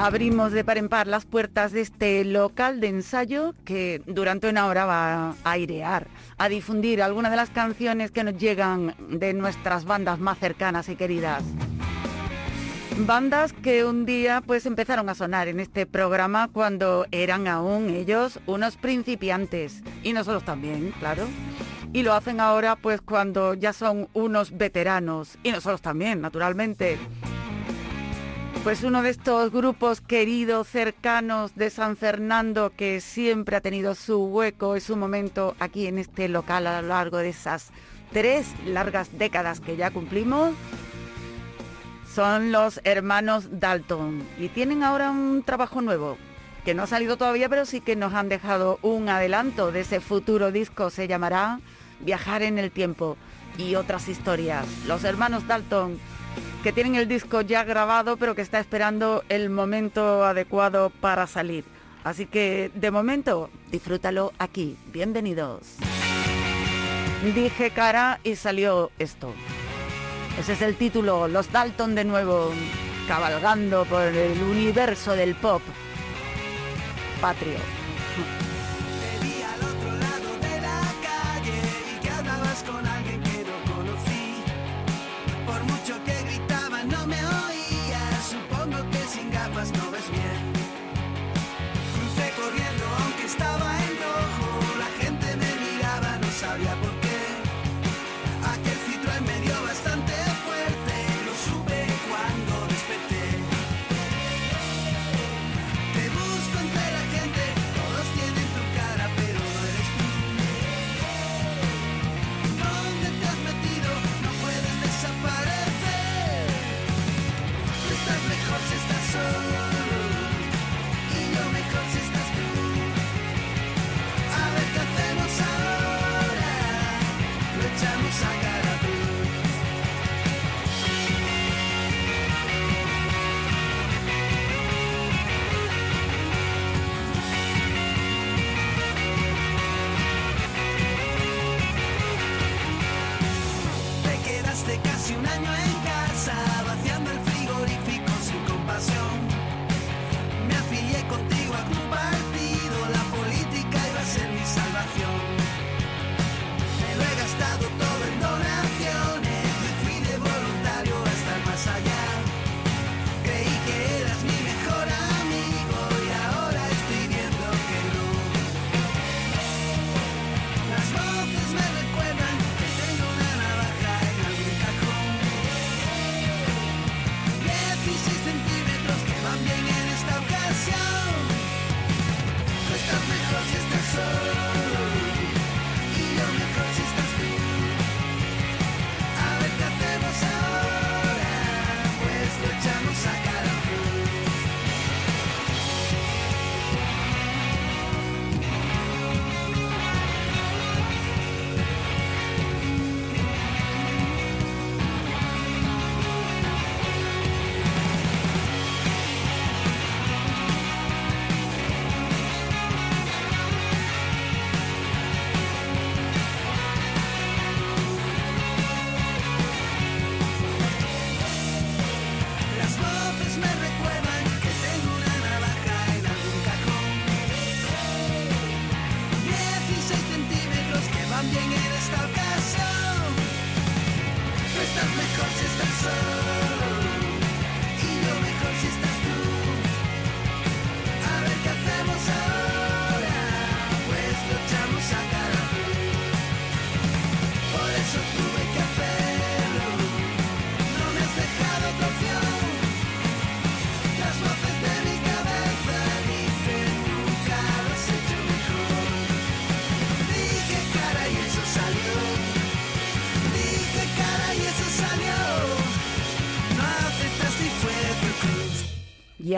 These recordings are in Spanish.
Abrimos de par en par las puertas de este local de ensayo que durante una hora va a airear, a difundir algunas de las canciones que nos llegan de nuestras bandas más cercanas y queridas. Bandas que un día pues empezaron a sonar en este programa cuando eran aún ellos unos principiantes y nosotros también, claro. Y lo hacen ahora pues cuando ya son unos veteranos y nosotros también, naturalmente. Pues uno de estos grupos queridos, cercanos de San Fernando, que siempre ha tenido su hueco y su momento aquí en este local a lo largo de esas tres largas décadas que ya cumplimos, son los hermanos Dalton. Y tienen ahora un trabajo nuevo, que no ha salido todavía, pero sí que nos han dejado un adelanto de ese futuro disco. Se llamará Viajar en el Tiempo y otras historias. Los hermanos Dalton que tienen el disco ya grabado pero que está esperando el momento adecuado para salir. Así que de momento, disfrútalo aquí. Bienvenidos. Dije cara y salió esto. Ese es el título, Los Dalton de nuevo, cabalgando por el universo del pop patrio.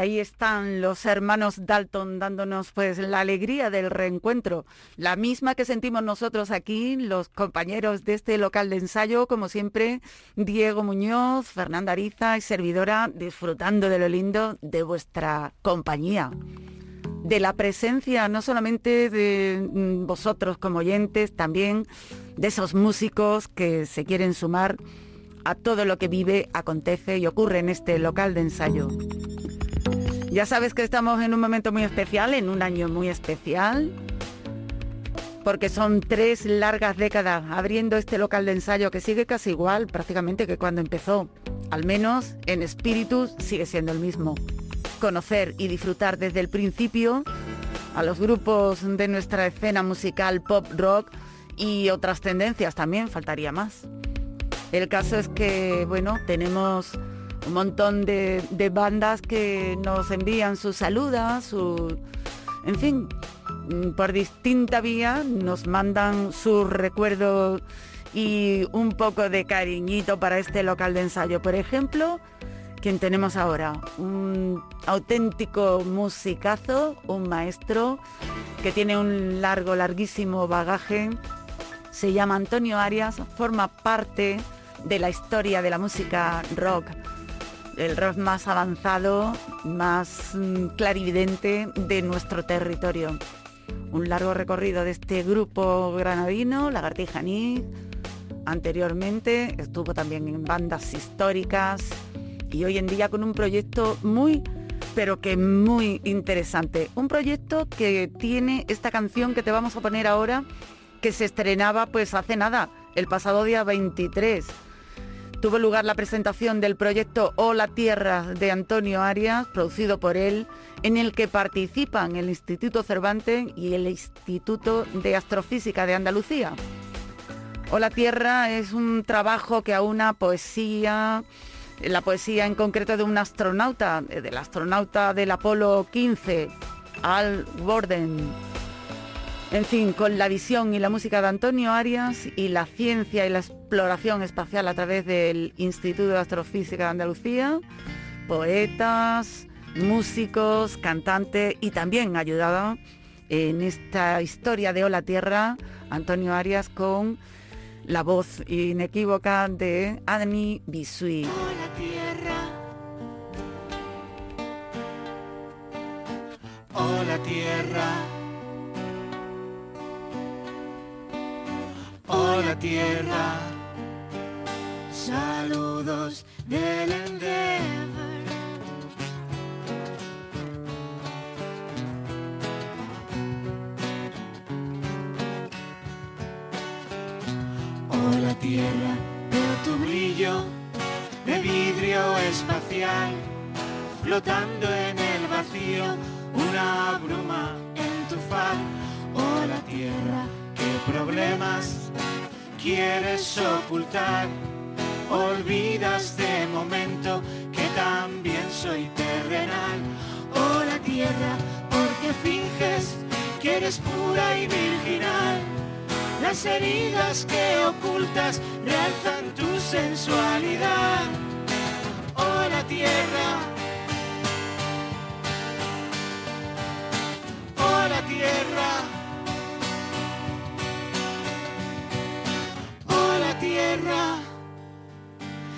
Ahí están los hermanos Dalton dándonos pues la alegría del reencuentro, la misma que sentimos nosotros aquí, los compañeros de este local de ensayo, como siempre, Diego Muñoz, Fernanda Ariza y servidora, disfrutando de lo lindo de vuestra compañía de la presencia no solamente de mm, vosotros como oyentes, también de esos músicos que se quieren sumar a todo lo que vive, acontece y ocurre en este local de ensayo. Ya sabes que estamos en un momento muy especial, en un año muy especial, porque son tres largas décadas abriendo este local de ensayo que sigue casi igual prácticamente que cuando empezó. Al menos en espíritu sigue siendo el mismo. Conocer y disfrutar desde el principio a los grupos de nuestra escena musical pop rock y otras tendencias también, faltaría más. El caso es que, bueno, tenemos un montón de, bandas que nos envían sus saludas, su, en fin, mm, por distinta vía nos mandan sus recuerdos y un poco de cariñito para este local de ensayo. Por ejemplo, quien tenemos ahora, un auténtico musicazo, un maestro que tiene un largo, larguísimo bagaje. Se llama Antonio Arias, forma parte de la historia de la música rock el rock más avanzado, más mm, clarividente de nuestro territorio. Un largo recorrido de este grupo granadino, Lagartija Nick. Anteriormente estuvo también en bandas históricas y hoy en día con un proyecto muy pero que muy interesante. Un proyecto que tiene esta canción que te vamos a poner ahora, que se estrenaba pues hace nada, el pasado día 23 tuvo lugar la presentación del proyecto Hola Tierra de Antonio Arias, producido por él, en el que participan el Instituto Cervantes y el Instituto de Astrofísica de Andalucía. Hola Tierra es un trabajo que aúna poesía, la poesía en concreto de un astronauta, del astronauta del Apolo 15, Al Borden en fin, con la visión y la música de Antonio Arias y la ciencia y la exploración espacial a través del Instituto de Astrofísica de Andalucía, poetas, músicos, cantantes y también ayudada en esta historia de Hola Tierra, Antonio Arias con la voz inequívoca de Adni Bisui. Hola Tierra. Hola Tierra. Hola tierra, saludos del Endeavor. Hola tierra, veo tu brillo de vidrio espacial, flotando en el vacío, una bruma en tu. Hola tierra, qué problemas quieres ocultar. Olvidas de momento que también soy terrenal. Oh la tierra, porque finges que eres pura y virginal. Las heridas que ocultas realzan tu sensualidad. Oh la tierra. Oh la tierra. Tierra.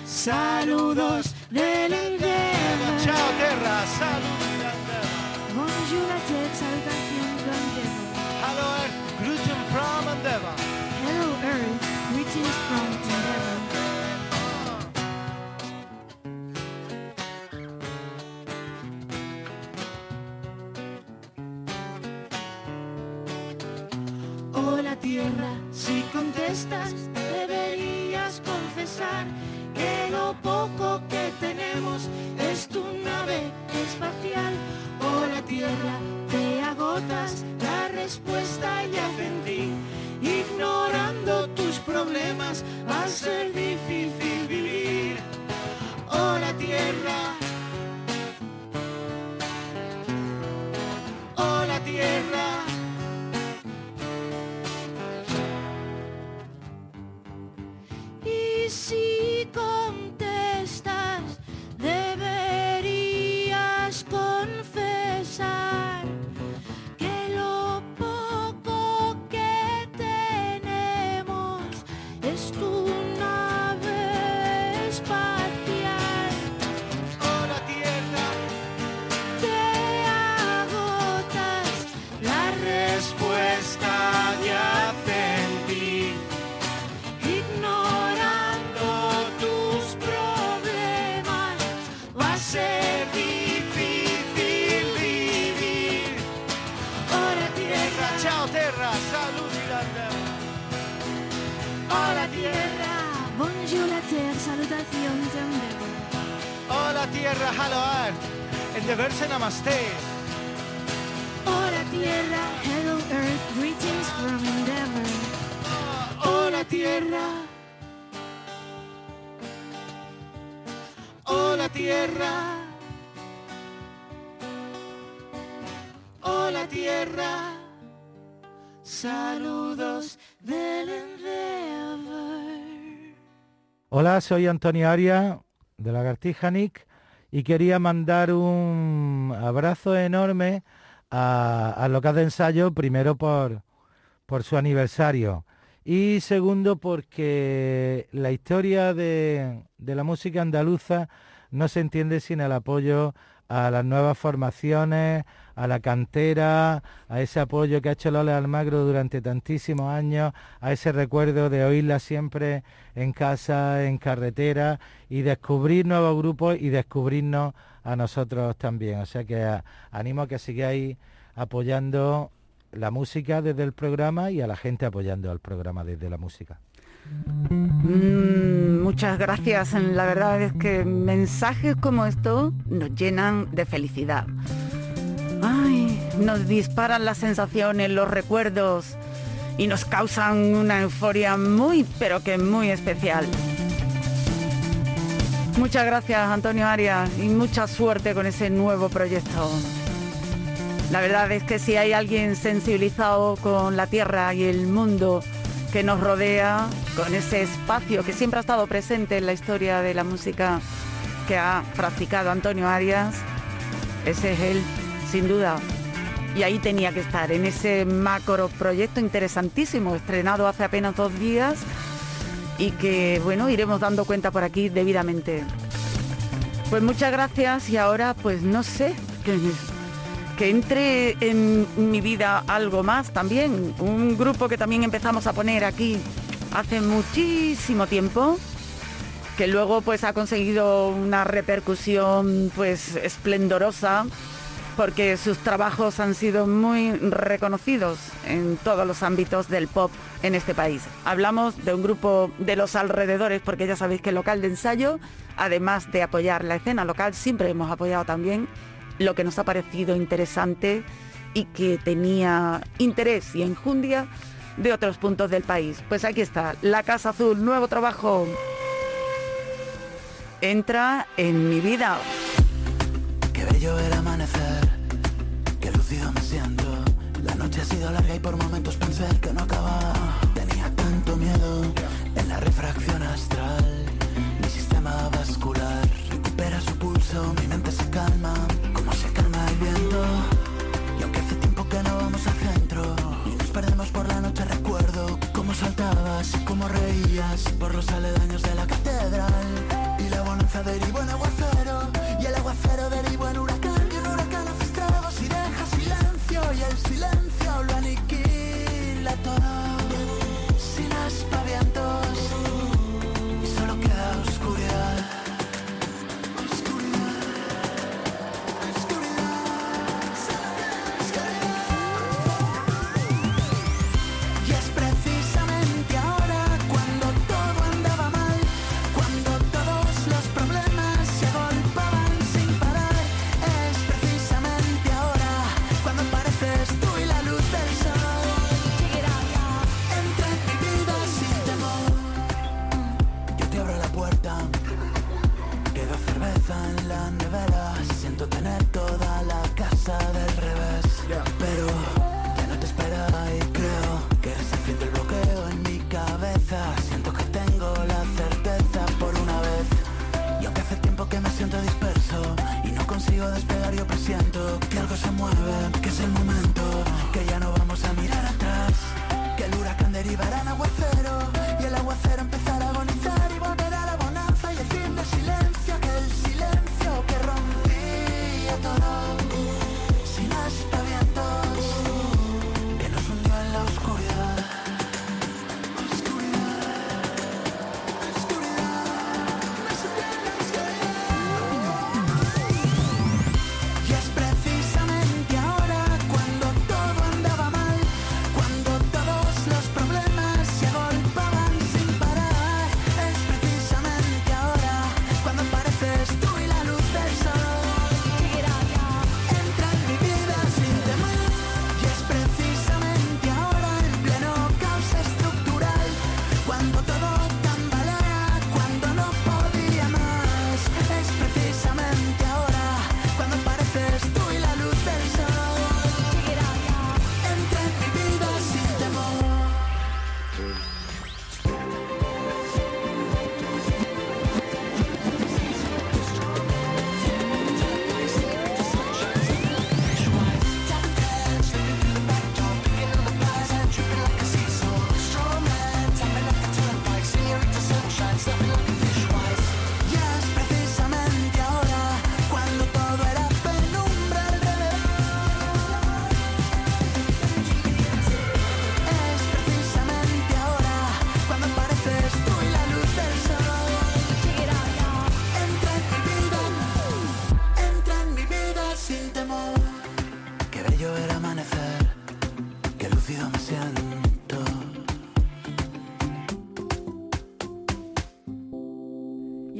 Saludos del Endeavor. Ciao Terra, saludos del Endeavor. Bonjour la terre, salutations de Endeavor. Hello Earth, greetings from Endeavor. Hello Earth, greetings from Endeavor. Hola tierra, si contestas Soy Antonio Aria de Lagartija Nick y quería mandar un abrazo enorme a- al local de ensayo, primero por, por su aniversario y segundo porque la historia de, de la música andaluza no se entiende sin el apoyo a las nuevas formaciones, a la cantera, a ese apoyo que ha hecho Lola Almagro durante tantísimos años, a ese recuerdo de oírla siempre en casa, en carretera y descubrir nuevos grupos y descubrirnos a nosotros también. O sea que animo a que sigáis apoyando la música desde el programa y a la gente apoyando al programa desde la música. Mm, muchas gracias. La verdad es que mensajes como estos nos llenan de felicidad. Ay, nos disparan las sensaciones, los recuerdos y nos causan una euforia muy, pero que muy especial. Muchas gracias, Antonio Arias, y mucha suerte con ese nuevo proyecto. La verdad es que si hay alguien sensibilizado con la tierra y el mundo que nos rodea, con ese espacio que siempre ha estado presente en la historia de la música que ha practicado Antonio Arias, ese es él, sin duda. Y ahí tenía que estar, en ese macro proyecto interesantísimo, estrenado hace apenas dos días y que, bueno, iremos dando cuenta por aquí debidamente. Pues muchas gracias y ahora, pues no sé, que, entre en mi vida algo más también. Un grupo que también empezamos a poner aquí hace muchísimo tiempo, que luego pues ha conseguido una repercusión pues esplendorosa porque sus trabajos han sido muy reconocidos en todos los ámbitos del pop en este país. Hablamos de un grupo de los alrededores, porque ya sabéis que el local de ensayo, además de apoyar la escena local, siempre hemos apoyado también lo que nos ha parecido interesante y que tenía interés y enjundia de otros puntos del país. Pues aquí está, La Casa Azul, nuevo trabajo. Entra en mi vida. Y por momentos pensé que no acababa. Tenía tanto miedo en la refracción astral. Mi sistema vascular recupera su pulso, mi mente se calma, como se calma el viento. Y aunque hace tiempo que no vamos al centro y nos perdemos por la noche, recuerdo cómo saltabas y cómo reías por los aledaños de la catedral. Y la bonanza derivó en aguacero y el aguacero aniquila todo yo presiento que algo se mueve, que es el momento,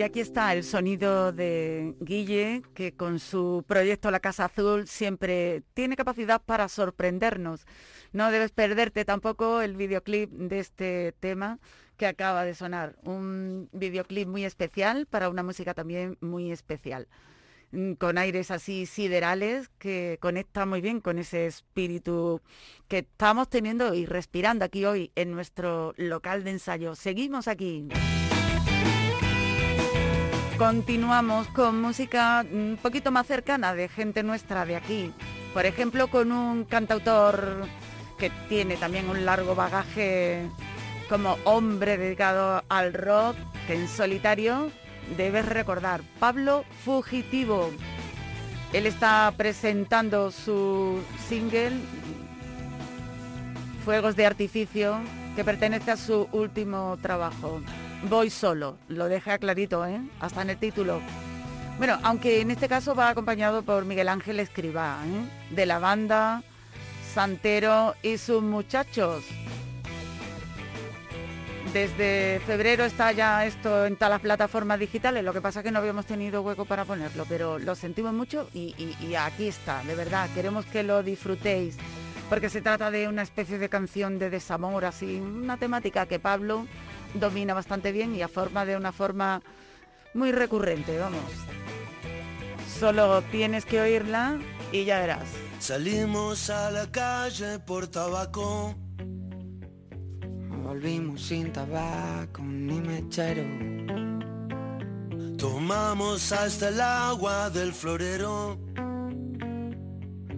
aquí está el sonido de Guille, que con su proyecto La Casa Azul siempre tiene capacidad para sorprendernos. No debes perderte tampoco el videoclip de este tema que acaba de sonar. Un videoclip muy especial para una música también muy especial mm, con aires así siderales que conecta muy bien con ese espíritu que estamos teniendo y respirando aquí hoy en nuestro local de ensayo. Seguimos aquí. Continuamos con música un poquito más cercana de gente nuestra de aquí. Por ejemplo, con un cantautor que tiene también un largo bagaje como hombre dedicado al rock, que en solitario debes recordar, Pablo Fugitivo. Él está presentando su single Fuegos de Artificio, que pertenece a su último trabajo. Voy solo, lo deja clarito, ¿eh? hasta en el título. Bueno, aunque en este caso va acompañado por Miguel Ángel Escribá, ¿eh? de la banda Santero y sus muchachos. Desde febrero está ya esto en todas las plataformas digitales, lo que pasa es que no habíamos tenido hueco para ponerlo, pero lo sentimos mucho y, y aquí está, de verdad, queremos que lo disfrutéis, porque se trata de una especie de canción de desamor, así, una temática que Pablo domina bastante bien y a forma de una forma muy recurrente, vamos. Solo tienes que oírla y ya verás. Salimos a la calle por tabaco. Volvimos sin tabaco ni mechero. Tomamos hasta el agua del florero.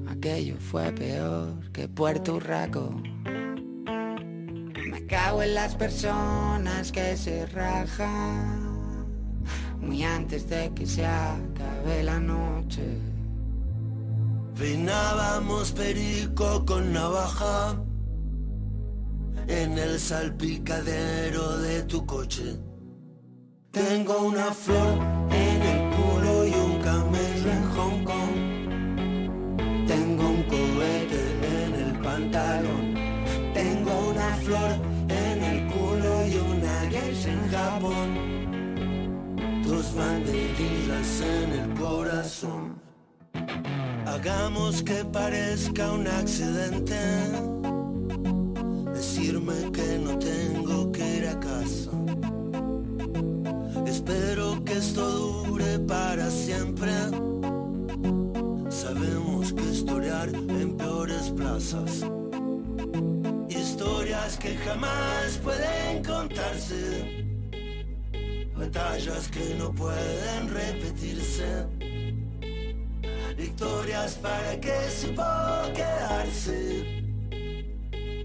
Aquello fue peor que Puerto Rico. Cago en las personas que se rajan. Muy antes de que se acabe la noche. Peinábamos perico con navaja en el salpicadero de tu coche. Tengo una flor en el culo y un camello en Hong Kong. Tengo un cohete en el pantalón. Banderillas en el corazón. Hagamos que parezca un accidente. Decirme que no tengo que ir a casa. Espero que esto dure para siempre. Sabemos que historiar en peores plazas. Historias que jamás pueden contarse. Batallas que no pueden repetirse victorias para que se pueda quedarse.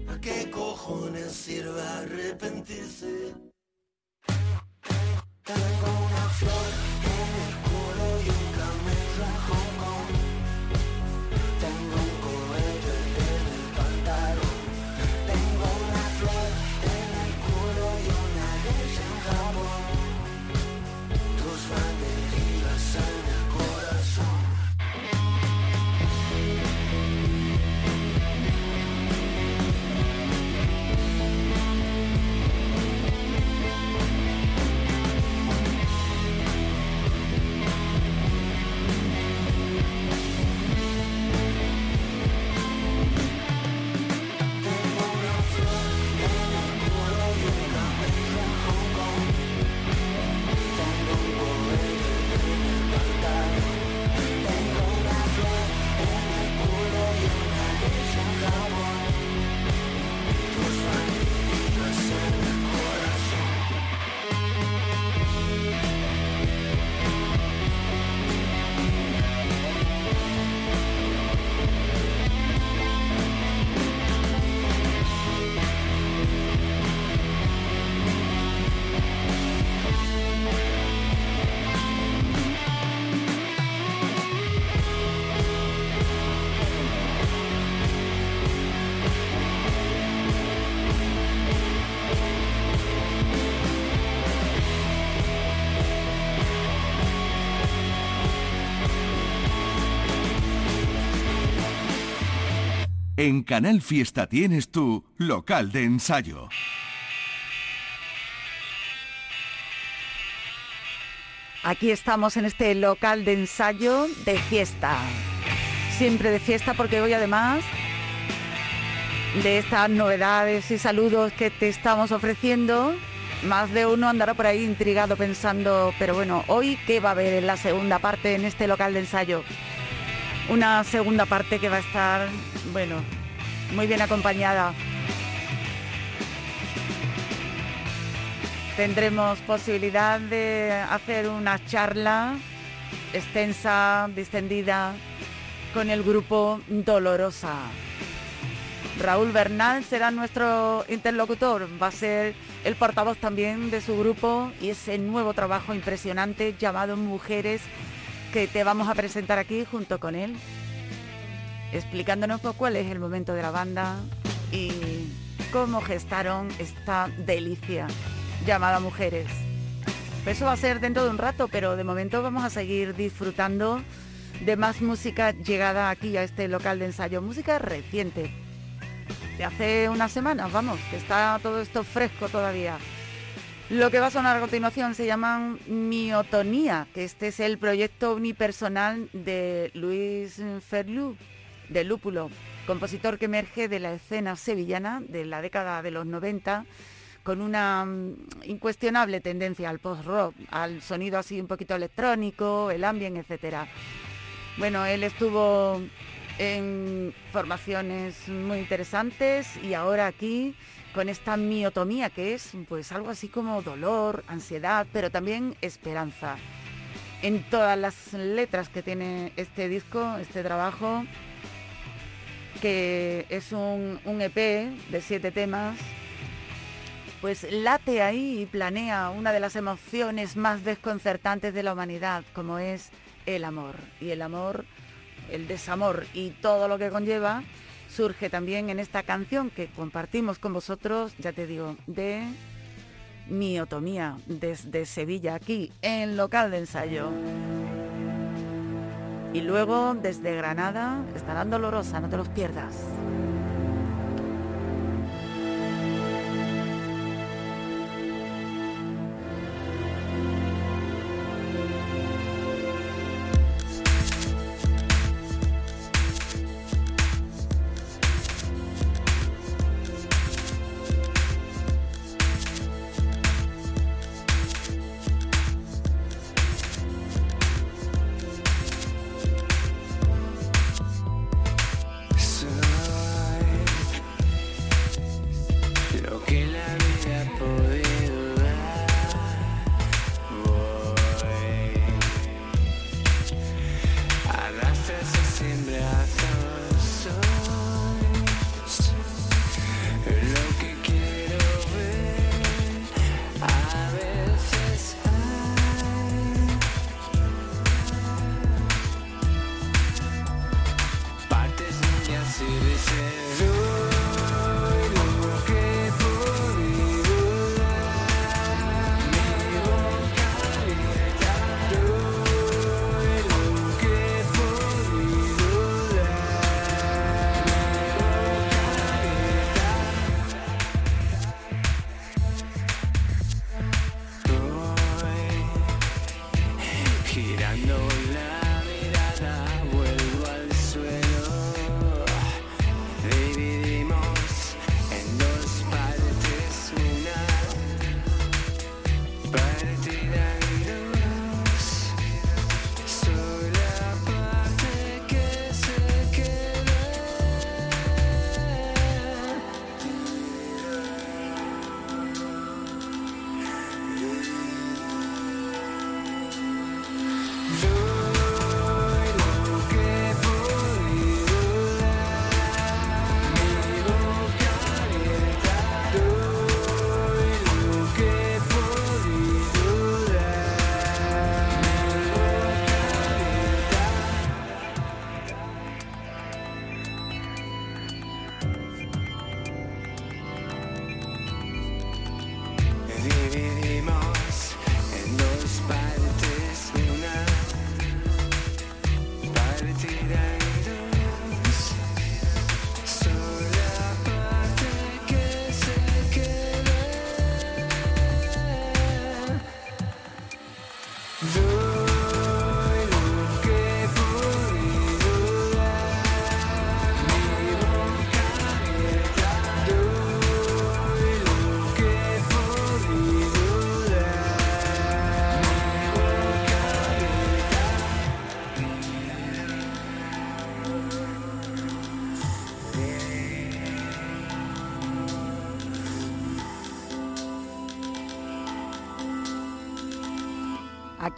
¿A qué cojones sirve arrepentirse? Tengo una flor En Canal Fiesta tienes tu local de ensayo. Aquí estamos en este local de ensayo de fiesta. Siempre de fiesta porque hoy además de estas novedades y saludos que te estamos ofreciendo, más de uno andará por ahí intrigado pensando, pero bueno, hoy qué va a haber en la segunda parte en este local de ensayo. Una segunda parte que va a estar, bueno, muy bien acompañada. Tendremos posibilidad de hacer una charla extensa, distendida, con el grupo Dolorosa. Raúl Bernal será nuestro interlocutor, va a ser el portavoz también de su grupo y ese nuevo trabajo impresionante llamado Mujeres que te vamos a presentar aquí junto con él, explicándonos cuál es el momento de la banda y cómo gestaron esta delicia llamada Mujeres. Eso va a ser dentro de un rato, pero de momento vamos a seguir disfrutando de más música llegada aquí a este local de ensayo, música reciente de hace unas semanas, vamos, que está todo esto fresco todavía. Lo que va a sonar a continuación se llama Miotonía, que este es el proyecto unipersonal de Luis Ferlú, de Lúpulo, compositor que emerge de la escena sevillana de la década de los 90 con una mm, incuestionable tendencia al post-rock, al sonido así un poquito electrónico, el ambient, etcétera. Bueno, él estuvo en formaciones muy interesantes y ahora aquí con esta miotomía que es pues algo así como dolor, ansiedad, pero también esperanza. En todas las letras que tiene este disco, este trabajo, que es un, un EP de siete temas, pues late ahí y planea una de las emociones más desconcertantes de la humanidad, como es el amor. Y el amor el desamor y todo lo que conlleva, surge también en esta canción que compartimos con vosotros, ya te digo, de Miotomía, desde Sevilla, aquí en local de ensayo. Y luego desde Granada estarán dolorosa, no te los pierdas.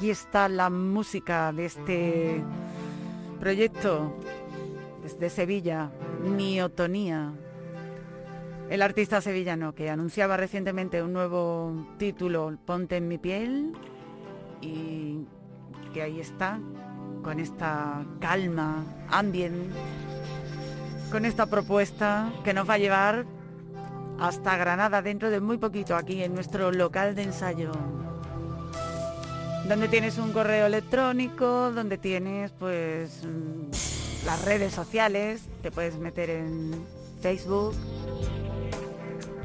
Aquí está la música de este proyecto desde Sevilla, Miotonía. El artista sevillano que anunciaba recientemente un nuevo título, Ponte en mi piel, y que ahí está, con esta calma, ambient, con esta propuesta que nos va a llevar hasta Granada dentro de muy poquito aquí en nuestro local de ensayo donde tienes un correo electrónico, donde tienes pues mm, las redes sociales, te puedes meter en Facebook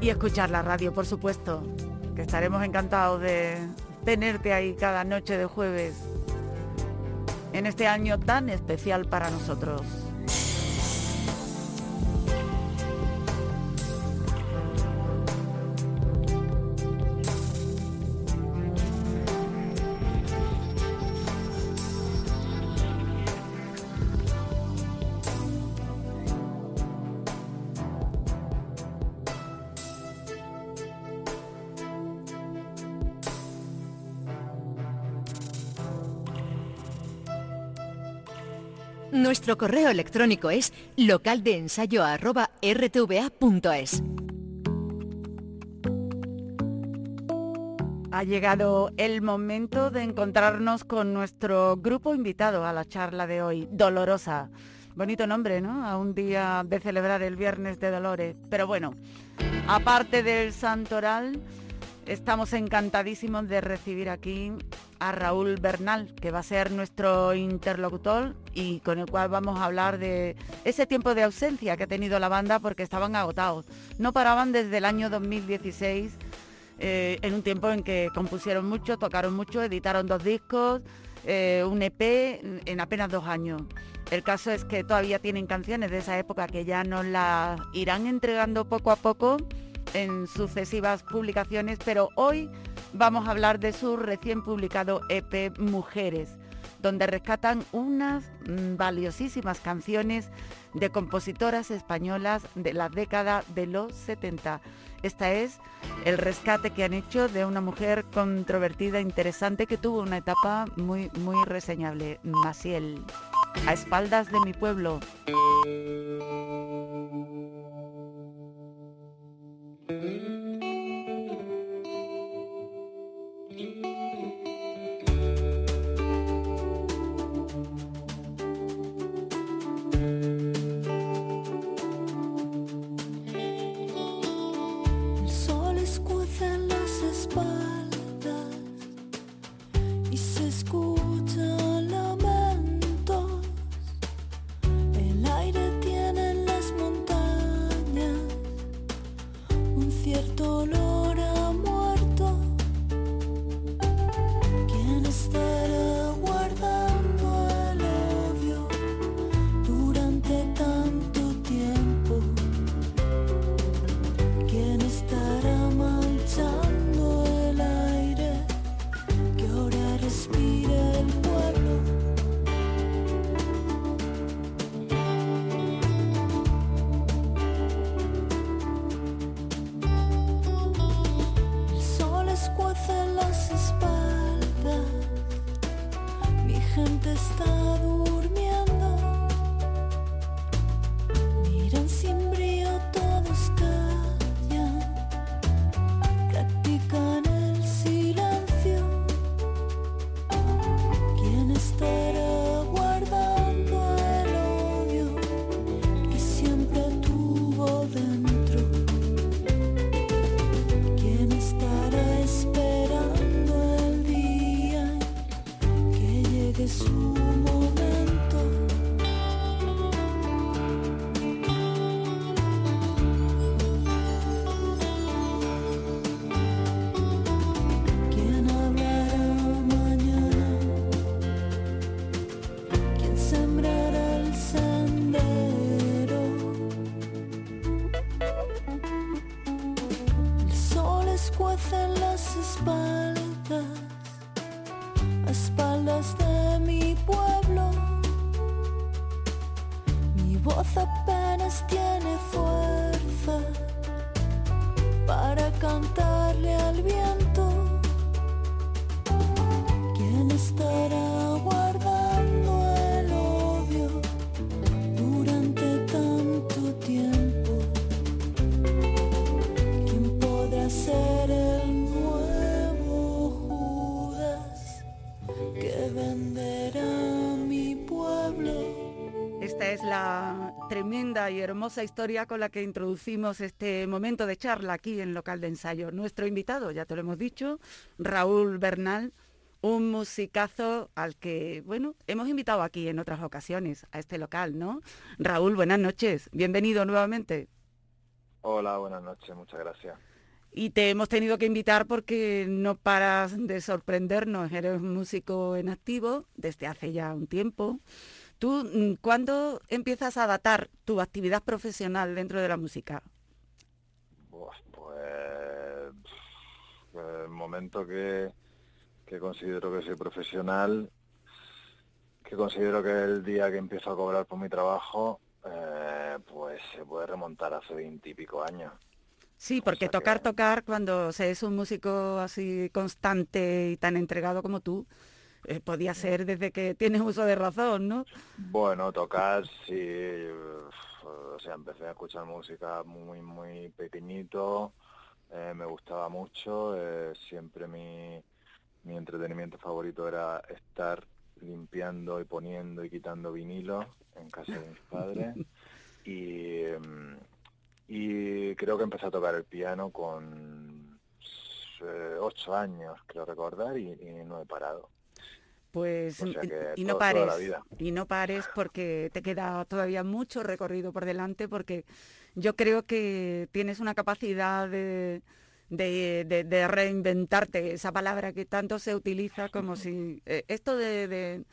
y escuchar la radio, por supuesto, que estaremos encantados de tenerte ahí cada noche de jueves en este año tan especial para nosotros. Nuestro correo electrónico es localdeensayo.rtva.es. Ha llegado el momento de encontrarnos con nuestro grupo invitado a la charla de hoy, Dolorosa. Bonito nombre, ¿no? A un día de celebrar el Viernes de Dolores. Pero bueno, aparte del santoral, estamos encantadísimos de recibir aquí a Raúl Bernal, que va a ser nuestro interlocutor y con el cual vamos a hablar de ese tiempo de ausencia que ha tenido la banda porque estaban agotados. No paraban desde el año 2016, eh, en un tiempo en que compusieron mucho, tocaron mucho, editaron dos discos, eh, un EP en apenas dos años. El caso es que todavía tienen canciones de esa época que ya nos las irán entregando poco a poco en sucesivas publicaciones, pero hoy vamos a hablar de su recién publicado EP Mujeres, donde rescatan unas mm, valiosísimas canciones de compositoras españolas de la década de los 70. Esta es el rescate que han hecho de una mujer controvertida, interesante, que tuvo una etapa muy, muy reseñable, Maciel, a espaldas de mi pueblo. Famosa historia con la que introducimos este momento de charla aquí en local de ensayo. Nuestro invitado, ya te lo hemos dicho, Raúl Bernal, un musicazo al que, bueno, hemos invitado aquí en otras ocasiones a este local, ¿no? Raúl, buenas noches, bienvenido nuevamente. Hola, buenas noches, muchas gracias. Y te hemos tenido que invitar porque no paras de sorprendernos, eres un músico en activo desde hace ya un tiempo. ¿Tú mm, cuándo empiezas a datar tu actividad profesional dentro de la música? Pues, el momento que, que considero que soy profesional, que considero que el día que empiezo a cobrar por mi trabajo, eh, pues se puede remontar hace veintipico años. Sí, porque tocar, tocar, cuando se es un músico así constante y tan entregado como tú, eh, podía ser desde que tienes uso de razón, ¿no? Bueno, tocar sí, o sea, empecé a escuchar música muy, muy pequeñito, eh, me gustaba mucho, eh, siempre mi, mi entretenimiento favorito era estar limpiando y poniendo y quitando vinilo en casa de mis padres y, em, y creo que empecé a tocar el piano con ocho años, creo recordar, y no he parado. Pues y, no pares, y no pares porque te queda todavía mucho recorrido por delante porque yo creo que tienes una capacidad de, de, reinventarte, esa palabra que tanto se utiliza como si eh, esto de,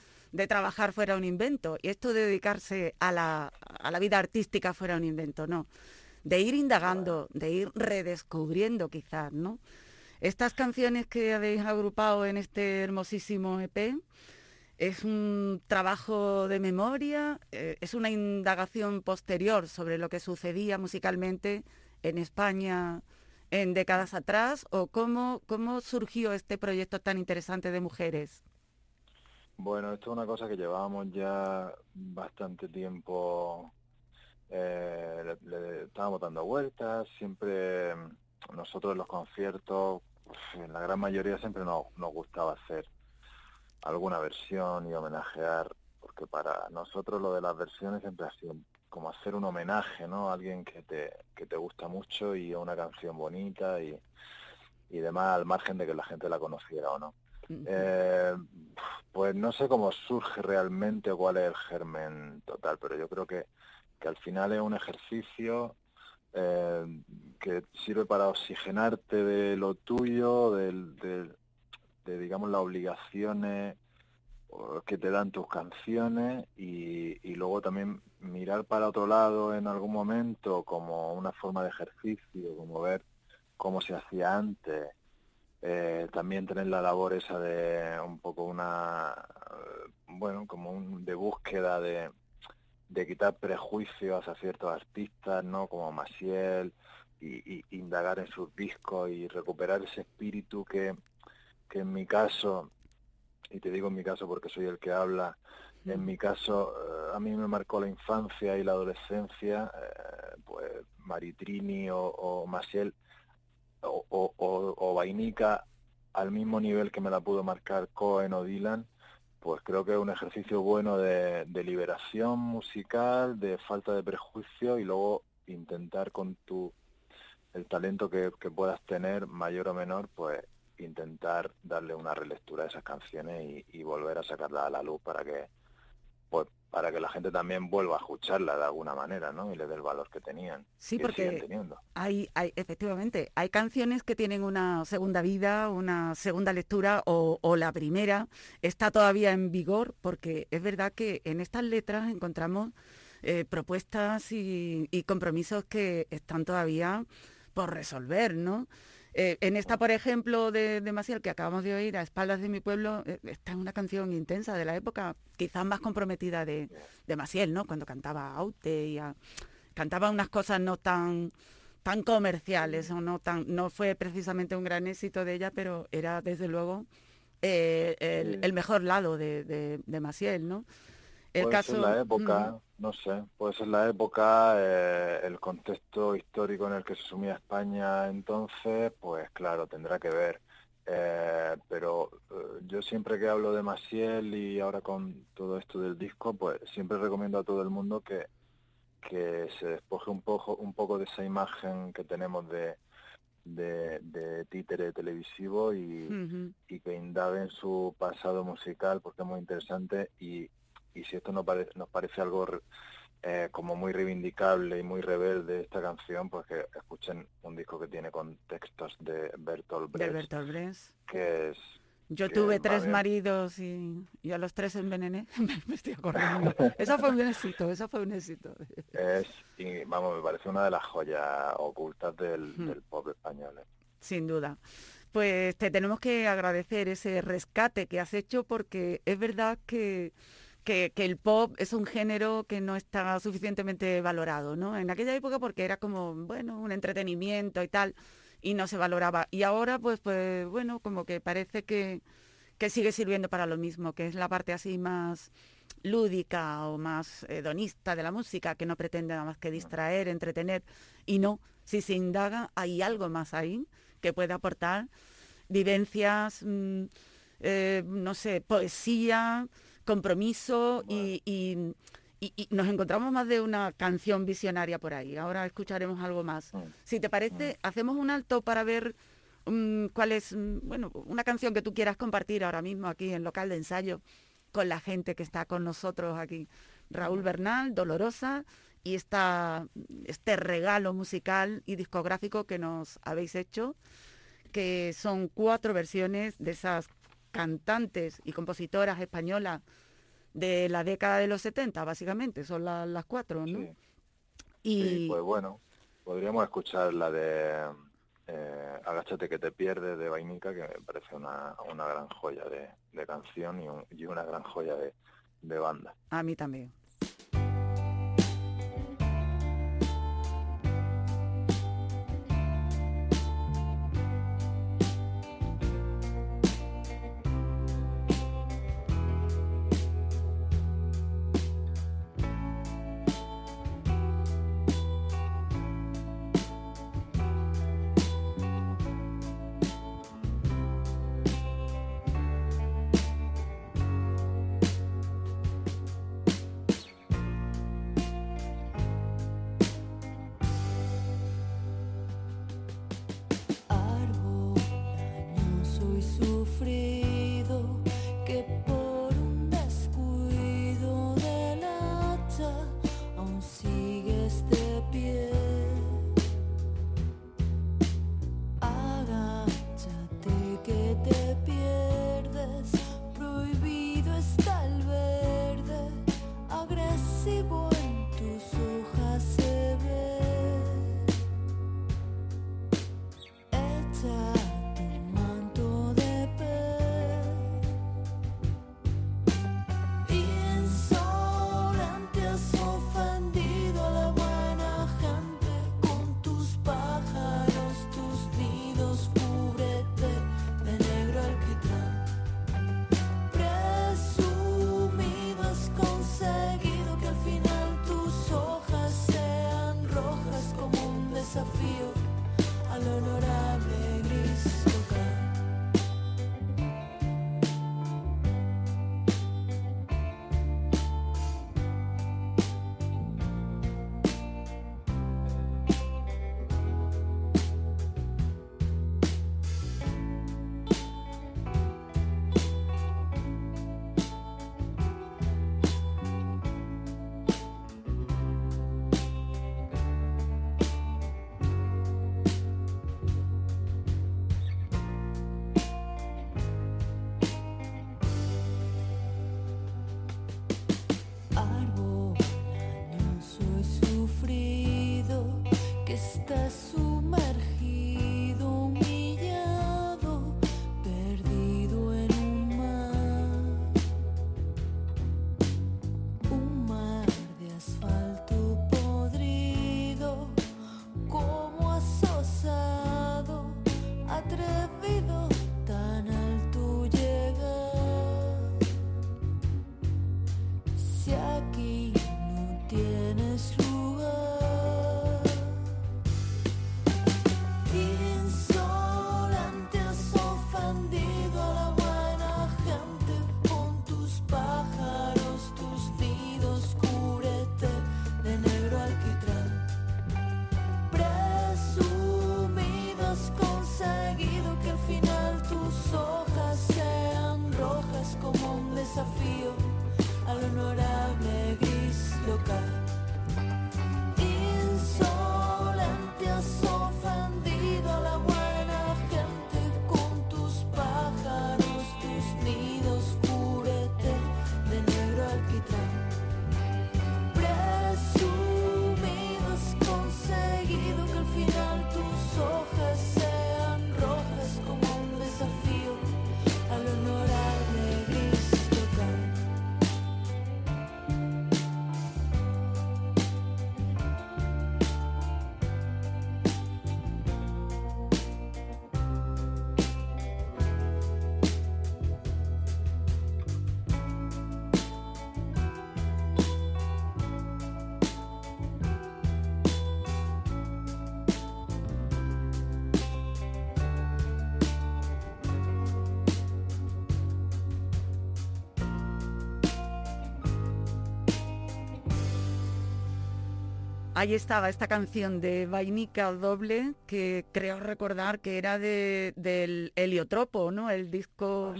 trabajar fuera un invento y esto de dedicarse a la, a la vida artística fuera un invento, no, de ir indagando, de ir redescubriendo quizás, ¿no? Estas canciones que habéis agrupado en este hermosísimo EP es un trabajo de memoria, eh, es una indagación posterior sobre lo que sucedía musicalmente en España en décadas atrás o cómo, cómo surgió este proyecto tan interesante de mujeres. Bueno, esto es una cosa que llevábamos ya bastante tiempo, eh, le, estábamos dando vueltas, siempre nosotros en los conciertos, en la gran mayoría siempre nos, nos gustaba hacer alguna versión y homenajear, porque para nosotros lo de las versiones siempre ha sido como hacer un homenaje, ¿no? A alguien que te, que te gusta mucho y a una canción bonita y, y demás, al margen de que la gente la conociera o no. Eh, pues no sé cómo surge realmente o cuál es el germen total, pero yo creo que, que al final es un ejercicio eh, que sirve para oxigenarte de lo tuyo, de, digamos, las obligaciones que te dan tus canciones y, luego también mirar para otro lado en algún momento como una forma de ejercicio, como ver cómo se hacía antes. Eh, también tener la labor esa de un poco una, bueno, como un, de búsqueda de, de quitar prejuicios hacia ciertos artistas, ¿no? Como Maciel, y, indagar en sus discos y recuperar ese espíritu que, que en mi caso, y te digo en mi caso porque soy el que habla, en mi caso eh, a mí me marcó la infancia y la adolescencia, eh, pues Maritrini o, o Maciel o, o, o, Vainica al mismo nivel que me la pudo marcar Cohen o Dylan, pues creo que es un ejercicio bueno de, liberación musical, de falta de prejuicio y luego intentar con tu el talento que, puedas tener, mayor o menor, pues intentar darle una relectura a esas canciones y, y volver a sacarlas a la luz para que pues para que la gente también vuelva a escucharla de alguna manera, ¿no? Y le dé el valor que tenían. Sí, porque hay, hay, efectivamente, hay canciones que tienen una segunda vida, una segunda lectura o, la primera está todavía en vigor, porque es verdad que en estas letras encontramos eh, propuestas y, y compromisos que están todavía por resolver, ¿no? Eh, en esta, por ejemplo, de, de, Maciel, que acabamos de oír, A espaldas de mi pueblo, eh, esta es una canción intensa de la época, quizás más comprometida de, de Maciel, ¿no? Cuando cantaba Aute y cantaba unas cosas no tan tan comerciales o no tan no fue precisamente un gran éxito de ella pero era desde luego eh, el, mejor lado de, de, de Maciel no el caso la época no sé, puede ser la época, eh, el contexto histórico en el que se sumía España entonces, pues claro, tendrá que ver. Eh, pero eh, yo siempre que hablo de Maciel y ahora con todo esto del disco, pues siempre recomiendo a todo el mundo que, que se despoje un poco, un poco de esa imagen que tenemos de, de, títere televisivo y, que indague en su pasado musical porque es muy interesante y, y si esto nos parece, nos parece algo eh, como muy reivindicable y muy rebelde esta canción, pues que escuchen un disco que tiene contextos de Bertolt Brecht. De Bertolt Brecht. Que es yo tuve tres maridos y, a los tres envenené. me estoy acordando. Eso fue un éxito, eso fue un éxito. Es, y vamos, me parece una de las joyas ocultas del, del pop español. ¿eh? Sin duda. Pues te tenemos que agradecer ese rescate que has hecho porque es verdad que, que, que, el pop es un género que no está suficientemente valorado, ¿no? En aquella época porque era como, bueno, un entretenimiento y tal y no se valoraba. Y ahora, pues, pues bueno, como que parece que, que sigue sirviendo para lo mismo, que es la parte así más lúdica o más hedonista de la música, que no pretende nada más que distraer, entretener, y no, si se indaga, hay algo más ahí que puede aportar vivencias, mm, eh, no sé, poesía, compromiso y, y, nos encontramos más de una canción visionaria por ahí. Ahora escucharemos algo más. Mm. Si te parece, mm. hacemos un alto para ver mm, cuál es, bueno, una canción que tú quieras compartir ahora mismo aquí en local de ensayo con la gente que está con nosotros aquí. Raúl Bernal, Dolorosa y esta, este regalo musical y discográfico que nos habéis hecho, que son cuatro versiones de esas cantantes y compositoras españolas de la década de los 70, básicamente, son las cuatro, ¿no? Y... pues bueno, podríamos escuchar la de eh, Agáchate que te pierdes de Vainica, que me parece una, una gran joya de, de canción y, y, una gran joya de, de banda. A mí también. desafío al honor Ahí estaba esta canción de Vainica Doble, que creo recordar que era de, del Heliotropo, ¿no? El disco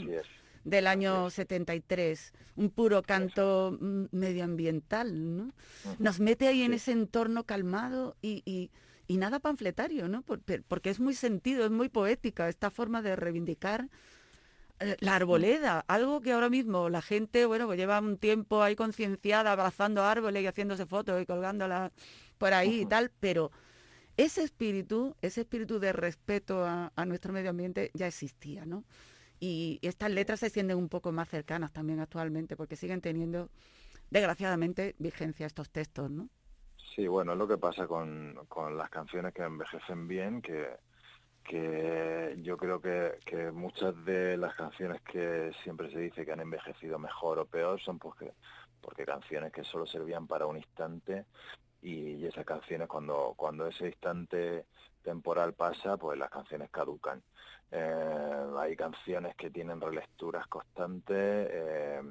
del año 73. Un puro canto medioambiental, ¿no? Nos mete ahí en ese entorno calmado y, y- y nada panfletario, ¿no? Porque es muy sentido, es muy poética esta forma de reivindicar eh, la arboleda, algo que ahora mismo la gente, bueno, pues lleva un tiempo ahí concienciada, abrazando árboles y haciéndose fotos y colgándolas por ahí y tal, pero ese espíritu, ese espíritu de respeto a, a nuestro medio ambiente ya existía, ¿no? Y estas letras se sienten un poco más cercanas también actualmente, porque siguen teniendo, desgraciadamente, vigencia estos textos, ¿no? Sí, bueno, es lo que pasa con, con las canciones que envejecen bien, que, que yo creo que, que muchas de las canciones que siempre se dice que han envejecido mejor o peor son porque, porque canciones que solo servían para un instante y, esas canciones cuando, cuando ese instante temporal pasa, pues las canciones caducan. Eh, hay canciones que tienen relecturas constantes, eh,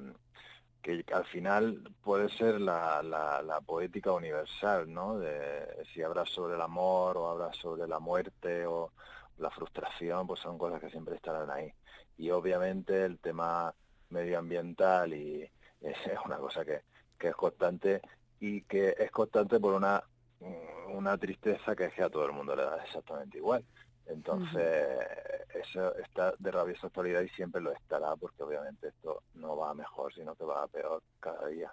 que al final puede ser la, poética universal, ¿no? De si habla sobre el amor o habla sobre la muerte o la frustración, pues son cosas que siempre estarán ahí. Y obviamente el tema medioambiental y es una cosa que, que es constante y que es constante por una, una tristeza que es que a todo el mundo le da exactamente igual. Entonces, eso está de rabiosa actualidad y siempre lo estará, porque obviamente esto no va a mejor, sino que va a peor cada día.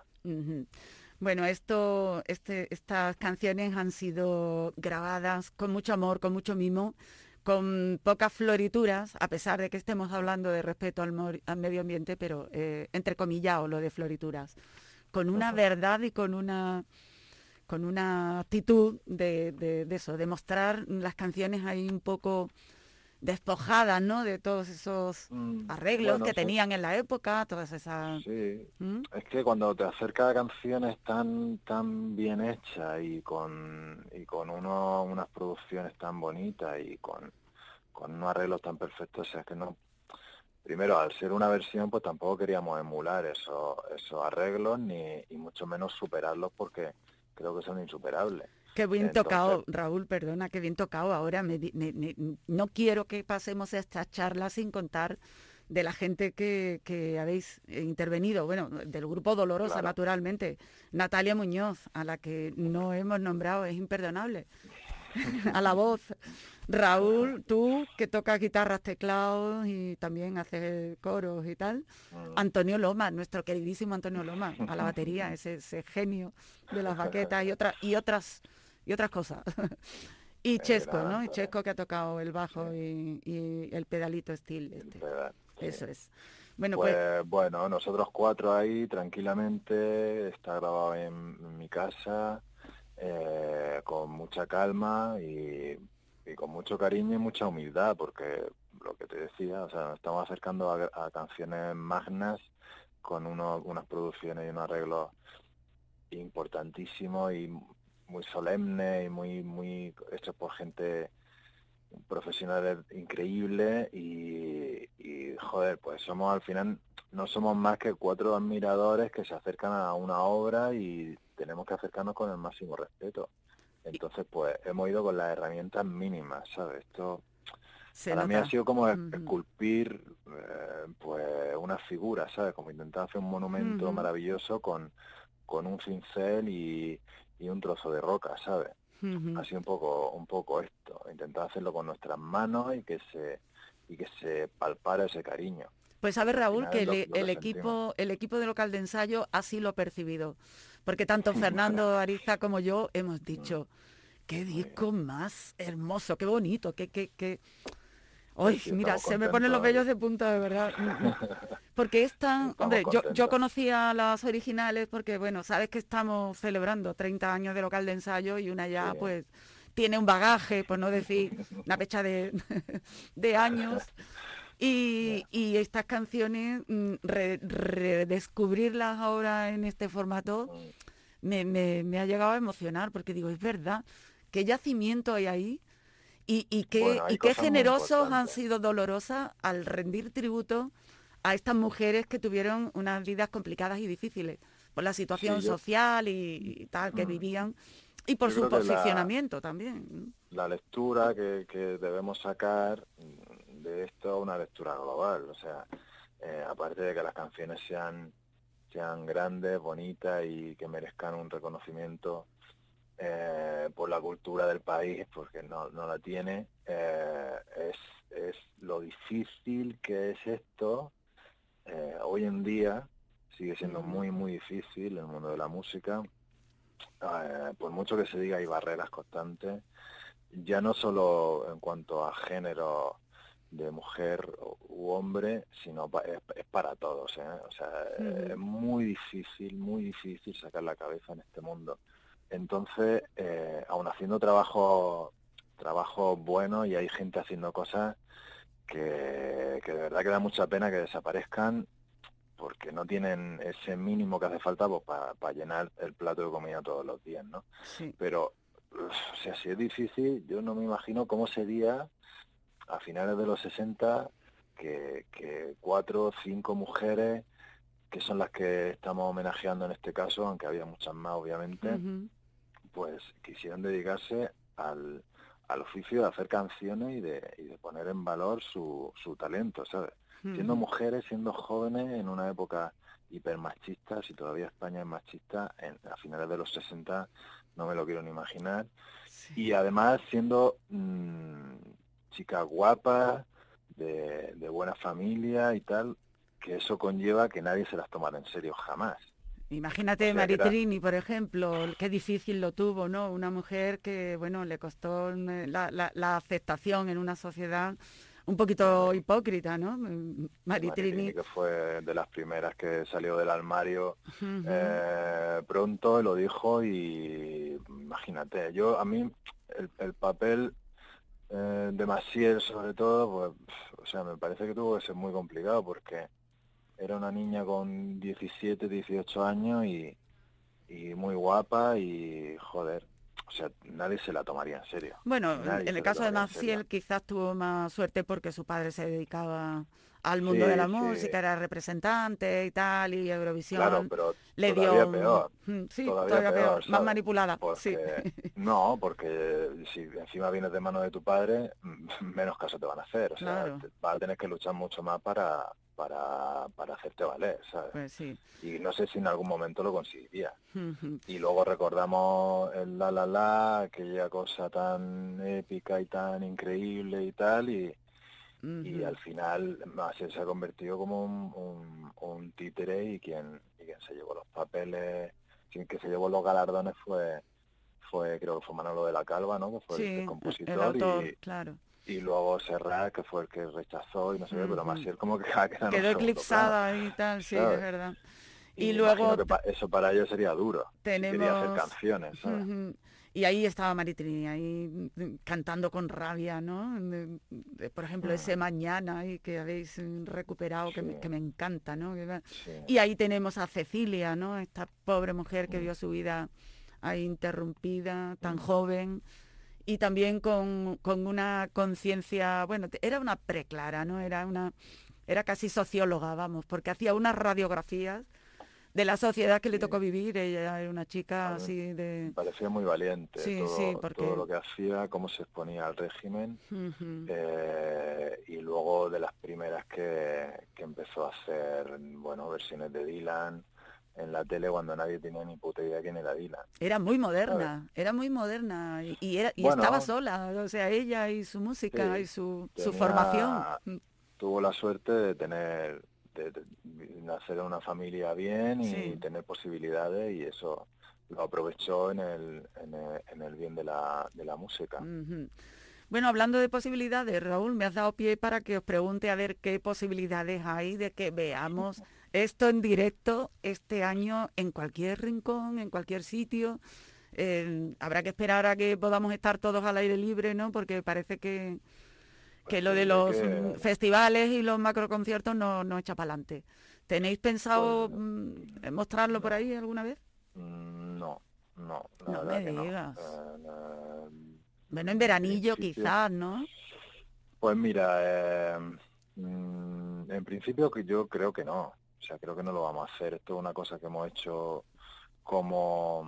Bueno, esto, este, estas canciones han sido grabadas con mucho amor, con mucho mimo, con pocas florituras, a pesar de que estemos hablando de respeto al medio ambiente, pero eh, entrecomillado lo de florituras, con una verdad y con una con una actitud de, de- de eso, de mostrar las canciones ahí un poco despojadas, ¿no? De todos esos arreglos bueno, que sí. tenían en la época, todas esas... Sí, ¿Mm? es que cuando te acercas a canciones tan tan bien hechas y con y con uno, unas producciones tan bonitas y con, con unos arreglos tan perfectos, o sea, es que no primero al ser una versión pues tampoco queríamos emular esos esos arreglos ni y mucho menos superarlos porque creo que son insuperables. Qué bien Entonces- tocado, Raúl, perdona, qué bien tocado. Ahora me di- me- me- no quiero que pasemos esta charla sin contar de la gente que, que habéis intervenido, bueno, del grupo Dolorosa, Claro. naturalmente. Natalia Muñoz, a la que no hemos nombrado, es imperdonable. a la voz. Raúl, tú que tocas guitarras, teclados y también haces coros y tal. Antonio Loma, nuestro queridísimo Antonio Loma, a la batería, ese, ese genio de las baquetas y otras y otras y otras cosas. y Chesco, ¿no? Y Chesco que ha tocado el bajo y, y el pedalito steel. Este. Eso es. Bueno, pues, pues, bueno, nosotros cuatro ahí tranquilamente, está grabado en mi casa, eh, con mucha calma y, y con mucho cariño y mucha humildad, porque lo que te decía, o sea, nos estamos acercando a, canciones magnas con uno- unas producciones y unos arreglos importantísimos y muy solemnes y muy, muy hechos por gente profesionales increíbles y, joder, pues somos al final, no somos más que cuatro admiradores que se acercan a una obra y tenemos que acercarnos con el máximo respeto. Entonces, pues hemos ido con las herramientas mínimas, ¿sabes? Esto Se Para mí nota. ha sido como esculpir eh, pues una figura, ¿sabes? Como intentar hacer un monumento maravilloso con, con un cincel y, y un trozo de roca, ¿sabes? Ujú. Ha sido un poco, un poco esto, intentar hacerlo con nuestras manos y que se y que se palpara ese cariño. Pues sabe Raúl que lo- el, lo el equipo, el equipo de local de ensayo así lo ha percibido. Porque tanto Fernando Ariza como yo hemos dicho, qué disco más hermoso, qué bonito, qué, qué, qué. Ay, mira, se me ponen los vellos de punta, de verdad. Mm, mm. Porque es tan, Estamos hombre, yo, yo conocía las originales porque, bueno, sabes que estamos celebrando 30 años de local de ensayo y una ya, Sí. pues, tiene un bagaje, por no decir una fecha de, de años. Y, y estas canciones, mm, re- redescubrirlas ahora en este formato, me, me- me ha llegado a emocionar, porque digo, es verdad, qué yacimiento hay ahí y, y qué, Bueno, y qué generosos han sido dolorosas al rendir tributo a estas mujeres que tuvieron unas vidas complicadas y difíciles por la situación yo- social y, y tal que Mm. vivían y por Yo su la- posicionamiento también. la lectura que, que debemos sacar de esto una lectura global. O sea, eh, aparte de que las canciones sean, sean grandes, bonitas y que merezcan un reconocimiento eh, por la cultura del país, porque no, no la tiene, eh, es, es lo difícil que es esto. hoy en día sigue siendo muy, muy difícil el mundo de la música. Por mucho que se diga hay barreras constantes, ya no solo en cuanto a género de mujer o- u hombre, sino pa- es, es para todos. ¿eh? O sea, es muy difícil, muy difícil sacar la cabeza en este mundo. Entonces, eh, aun haciendo trabajo trabajo bueno y hay gente haciendo cosas que, que de verdad que da mucha pena que desaparezcan porque no tienen ese mínimo que hace falta para llenar el plato de comida todos los días, ¿no? Sí. Pero, o sea, si es difícil, yo no me imagino cómo sería a finales de los 60 que, que cuatro o cinco mujeres, que son las que estamos homenajeando en este caso, aunque había muchas más obviamente, pues quisieran dedicarse al, al oficio de hacer canciones y de, y de poner en valor su, su talento, ¿sabes? Siendo mujeres, siendo jóvenes en una época hipermachista, si todavía España es machista, en, a finales de los 60 no me lo quiero ni imaginar. Y además siendo mm, chicas guapas, de, de buena familia y tal, que eso conlleva que nadie se las tomara en serio jamás. Imagínate O sea, Maritrini, por ejemplo, qué difícil lo tuvo, ¿no? Una mujer que, bueno, le costó eh, la, la- la aceptación en una sociedad un poquito hipócrita, ¿no? Mm, Maritrini. Maritrini, que fue de las primeras que salió del armario eh, pronto, lo dijo y imagínate, yo a mí el, el papel eh, de Maciel sobre todo, pues, o sea, me parece que tuvo que ser muy complicado porque era una niña con 17, 18 años y, y muy guapa y joder, o sea, nadie se la tomaría en serio. Bueno, Nadie en el caso de. Maciel quizás tuvo más suerte porque su padre se dedicaba al mundo Sí, de la música, era representante y tal, y Eurovisión Claro, pero le todavía dio... peor. Sí, todavía todavía, peor, peor, más manipulada, sí. No, porque si encima vienes de mano de tu padre, menos caso te van a hacer. O sea, Claro. vas a tener que luchar mucho más para, para, para hacerte valer, ¿sabes? Pues sí. Y no sé si en algún momento lo conseguiría. Y luego recordamos el La La La, aquella cosa tan épica y tan increíble y tal, y, y al final Maciel se ha convertido como un, un, un títere y quien, y quien se llevó los papeles, quien que se llevó los galardones fue fue creo que fue Manolo de la Calva, ¿no? Que fue el- Sí, el, el compositor autor, y, claro. y luego Serrat, que fue el que rechazó y no sé qué, pero Ujú. Maciel como que ha quedado Quedó eclipsada y tal, sí, ¿sabes? es verdad. Y, luego imagino que pa- eso para ellos sería duro. si quería hacer tenemos- canciones, ¿sabes? Y ahí estaba Maritrini, ahí mm, cantando con rabia, ¿no? Por ejemplo, ese mañana ahí que habéis mm, recuperado, que, me, Sí. que me encanta, ¿no? Sí. Y ahí tenemos a Cecilia, ¿no? Esta pobre mujer que Mm. vio su vida ahí interrumpida, tan joven, y también con, con una conciencia, bueno, era una preclara, ¿no? Era una, era casi socióloga, vamos, porque hacía unas radiografías de la sociedad que le tocó vivir. Ella era una chica ver, así de... Parecía muy valiente Sí, todo, sí, porque- todo lo que hacía, cómo se exponía al régimen eh, y luego de las primeras que, que empezó a hacer, bueno, versiones de Dylan en la tele cuando nadie tenía ni puta idea quién era Dylan. Era muy moderna, era muy moderna y, y era, y Bueno. estaba sola, o sea, ella y su música Sí, y su, su formación. Tuvo la suerte de tener, nacer en una familia bien y tener posibilidades y eso lo aprovechó en el, en el, en el bien de la, de la música. Bueno, hablando de posibilidades, Raúl, me has dado pie para que os pregunte a ver qué posibilidades hay de que veamos esto en directo este año en cualquier rincón, en cualquier sitio. Eh, habrá que esperar a que podamos estar todos al aire libre, ¿no? Porque parece que, que lo de los que- mm, festivales y los macroconciertos no, no echa para adelante. ¿Tenéis pensado mm, mostrarlo por ahí alguna vez? Mm, No, no, la No me no. digas. Eh, no, Bueno, en veranillo quizás, ¿no? Pues mira, eh, en principio que yo creo que no, o sea, creo que no lo vamos a hacer. Esto es una cosa que hemos hecho como,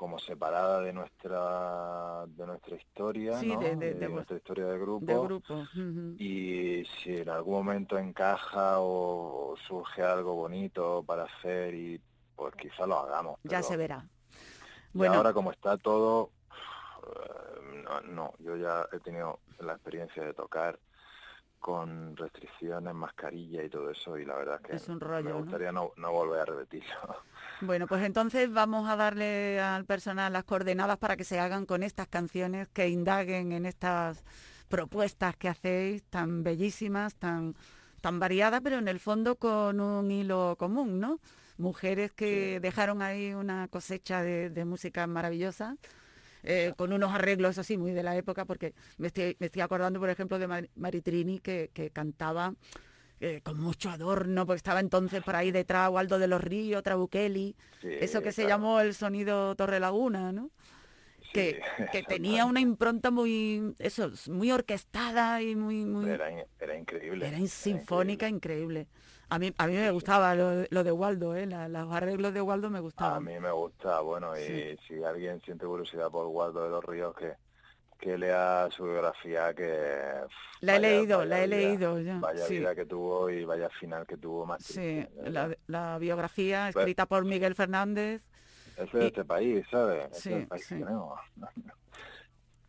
como separada de nuestra de nuestra historia, Sí, ¿no? de- de- de vues- nuestra historia de grupo. De grupo. ujú. Y si en algún momento encaja o surge algo bonito para hacer, y pues quizá lo hagamos. Ya se verá. y Bueno, ahora como está todo, eh, no, no, yo ya he tenido la experiencia de tocar con restricciones, mascarilla y todo eso y la verdad es que Es un rollo, me gustaría no, no volver a repetirlo. Bueno, pues entonces vamos a darle al personal las coordenadas para que se hagan con estas canciones, que indaguen en estas propuestas que hacéis tan bellísimas, tan, tan variadas, pero en el fondo con un hilo común, ¿no? Mujeres que dejaron ahí una cosecha de, de música maravillosa, eh, con unos arreglos, eso sí, muy de la época, porque me estoy, me estoy acordando, por ejemplo, de Mar- Maritrini, que, que cantaba eh, con mucho adorno, porque estaba entonces por ahí detrás Waldo de los Ríos, Trabuchelli, Sí, eso que se llamó el sonido Torre Laguna, ¿no? Que, que tenía una impronta muy, eso, muy orquestada y muy, muy Era, era increíble. era in- sinfónica increíble. A mí, a mí me gustaba lo, lo de Waldo, ¿eh? La- los arreglos de Waldo me A gustaban. mí me gusta, bueno, y Sí. si alguien siente curiosidad por Waldo de los Ríos, que, que lea su biografía, que... La he vaya- leído, vaya la he vida- leído ya, Vaya sí. vida que tuvo y vaya final que tuvo más Sí, triste, la, la biografía Pues- escrita por Miguel Fernández, Es de este país, ¿sabes? Es Sí, del país sí.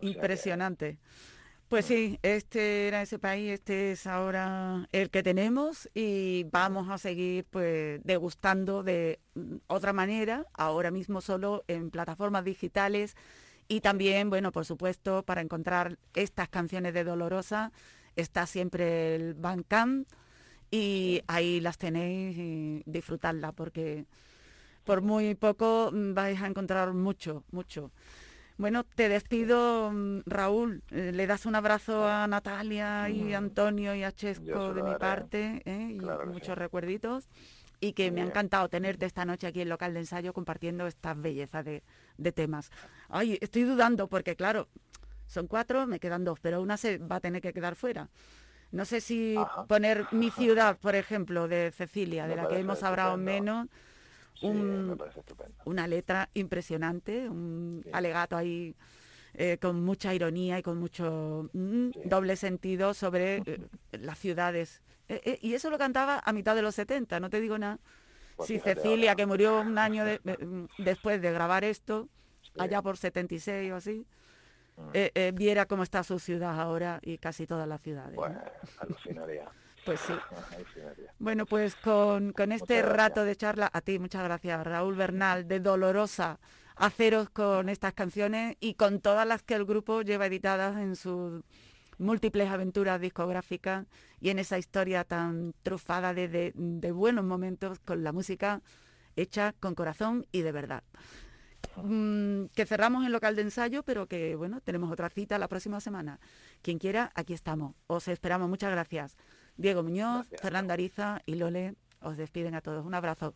impresionante. Pues sí, este era ese país, este es ahora el que tenemos y vamos a seguir pues degustando de mm, otra manera, ahora mismo solo en plataformas digitales y también, bueno, por supuesto, para encontrar estas canciones de Dolorosa está siempre el Bandcamp y ahí las tenéis y disfrutadla porque por muy poco mm, vais a encontrar mucho, mucho. Bueno, te despido, mm, Raúl. Eh, Le das un abrazo a Natalia y a Antonio y a Chesco de mi parte ¿eh? y Claro muchos sí. recuerditos. Y que me ha encantado tenerte esta noche aquí en local de ensayo compartiendo estas bellezas de, de temas. Ay, estoy dudando porque, claro, son cuatro, me quedan dos, pero una se va a tener que quedar fuera. No sé si Ajá. poner mi ciudad, por ejemplo, de Cecilia, de la que hemos hablado menos, Sí, un- una letra impresionante, un alegato ahí eh, con mucha ironía y con mucho mm, doble sentido sobre eh, las ciudades. Eh, y eso lo cantaba a mitad de los 70, no te digo nada. Pues si fíjate Cecilia, ahora. que murió un año de- mm, después de grabar esto, allá por 76 o así, Mm. viera cómo está su ciudad ahora y casi todas las ciudades. ¿no? Pues alucinaría. Pues sí. Bueno, pues con, con este rato de charla, a ti muchas gracias, Raúl Bernal, de Dolorosa, haceros con estas canciones y con todas las que el grupo lleva editadas en sus múltiples aventuras discográficas y en esa historia tan trufada de, de- de buenos momentos con la música hecha con corazón y de verdad. Mm, que cerramos en local de ensayo, pero que bueno, tenemos otra cita la próxima semana. Quien quiera, aquí estamos. Os esperamos. Muchas gracias. Diego Muñoz, Fernando Ariza y Lole os despiden a todos. Un abrazo.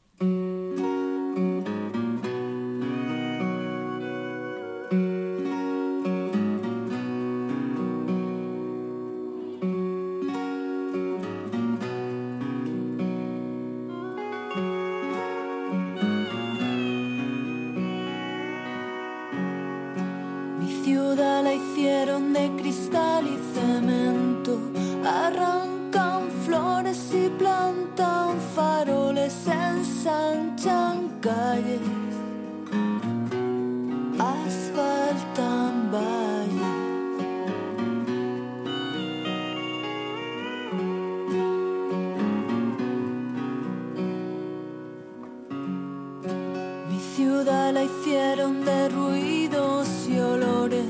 La hicieron de ruidos y olores.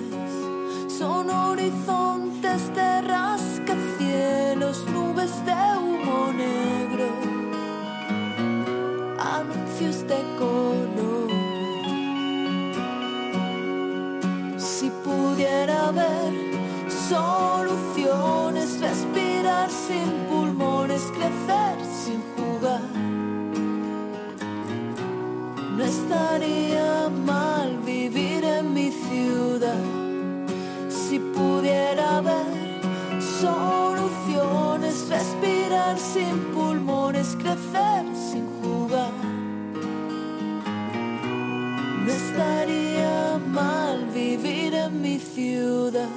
Son horizontes de rascacielos, nubes de humo negro, anuncios de color. Si pudiera ver soluciones, respirar sin pulmones, crecer estaría mal vivir en mi ciudad si pudiera ver soluciones, respirar sin pulmones, crecer sin jugar. No estaría mal vivir en mi ciudad.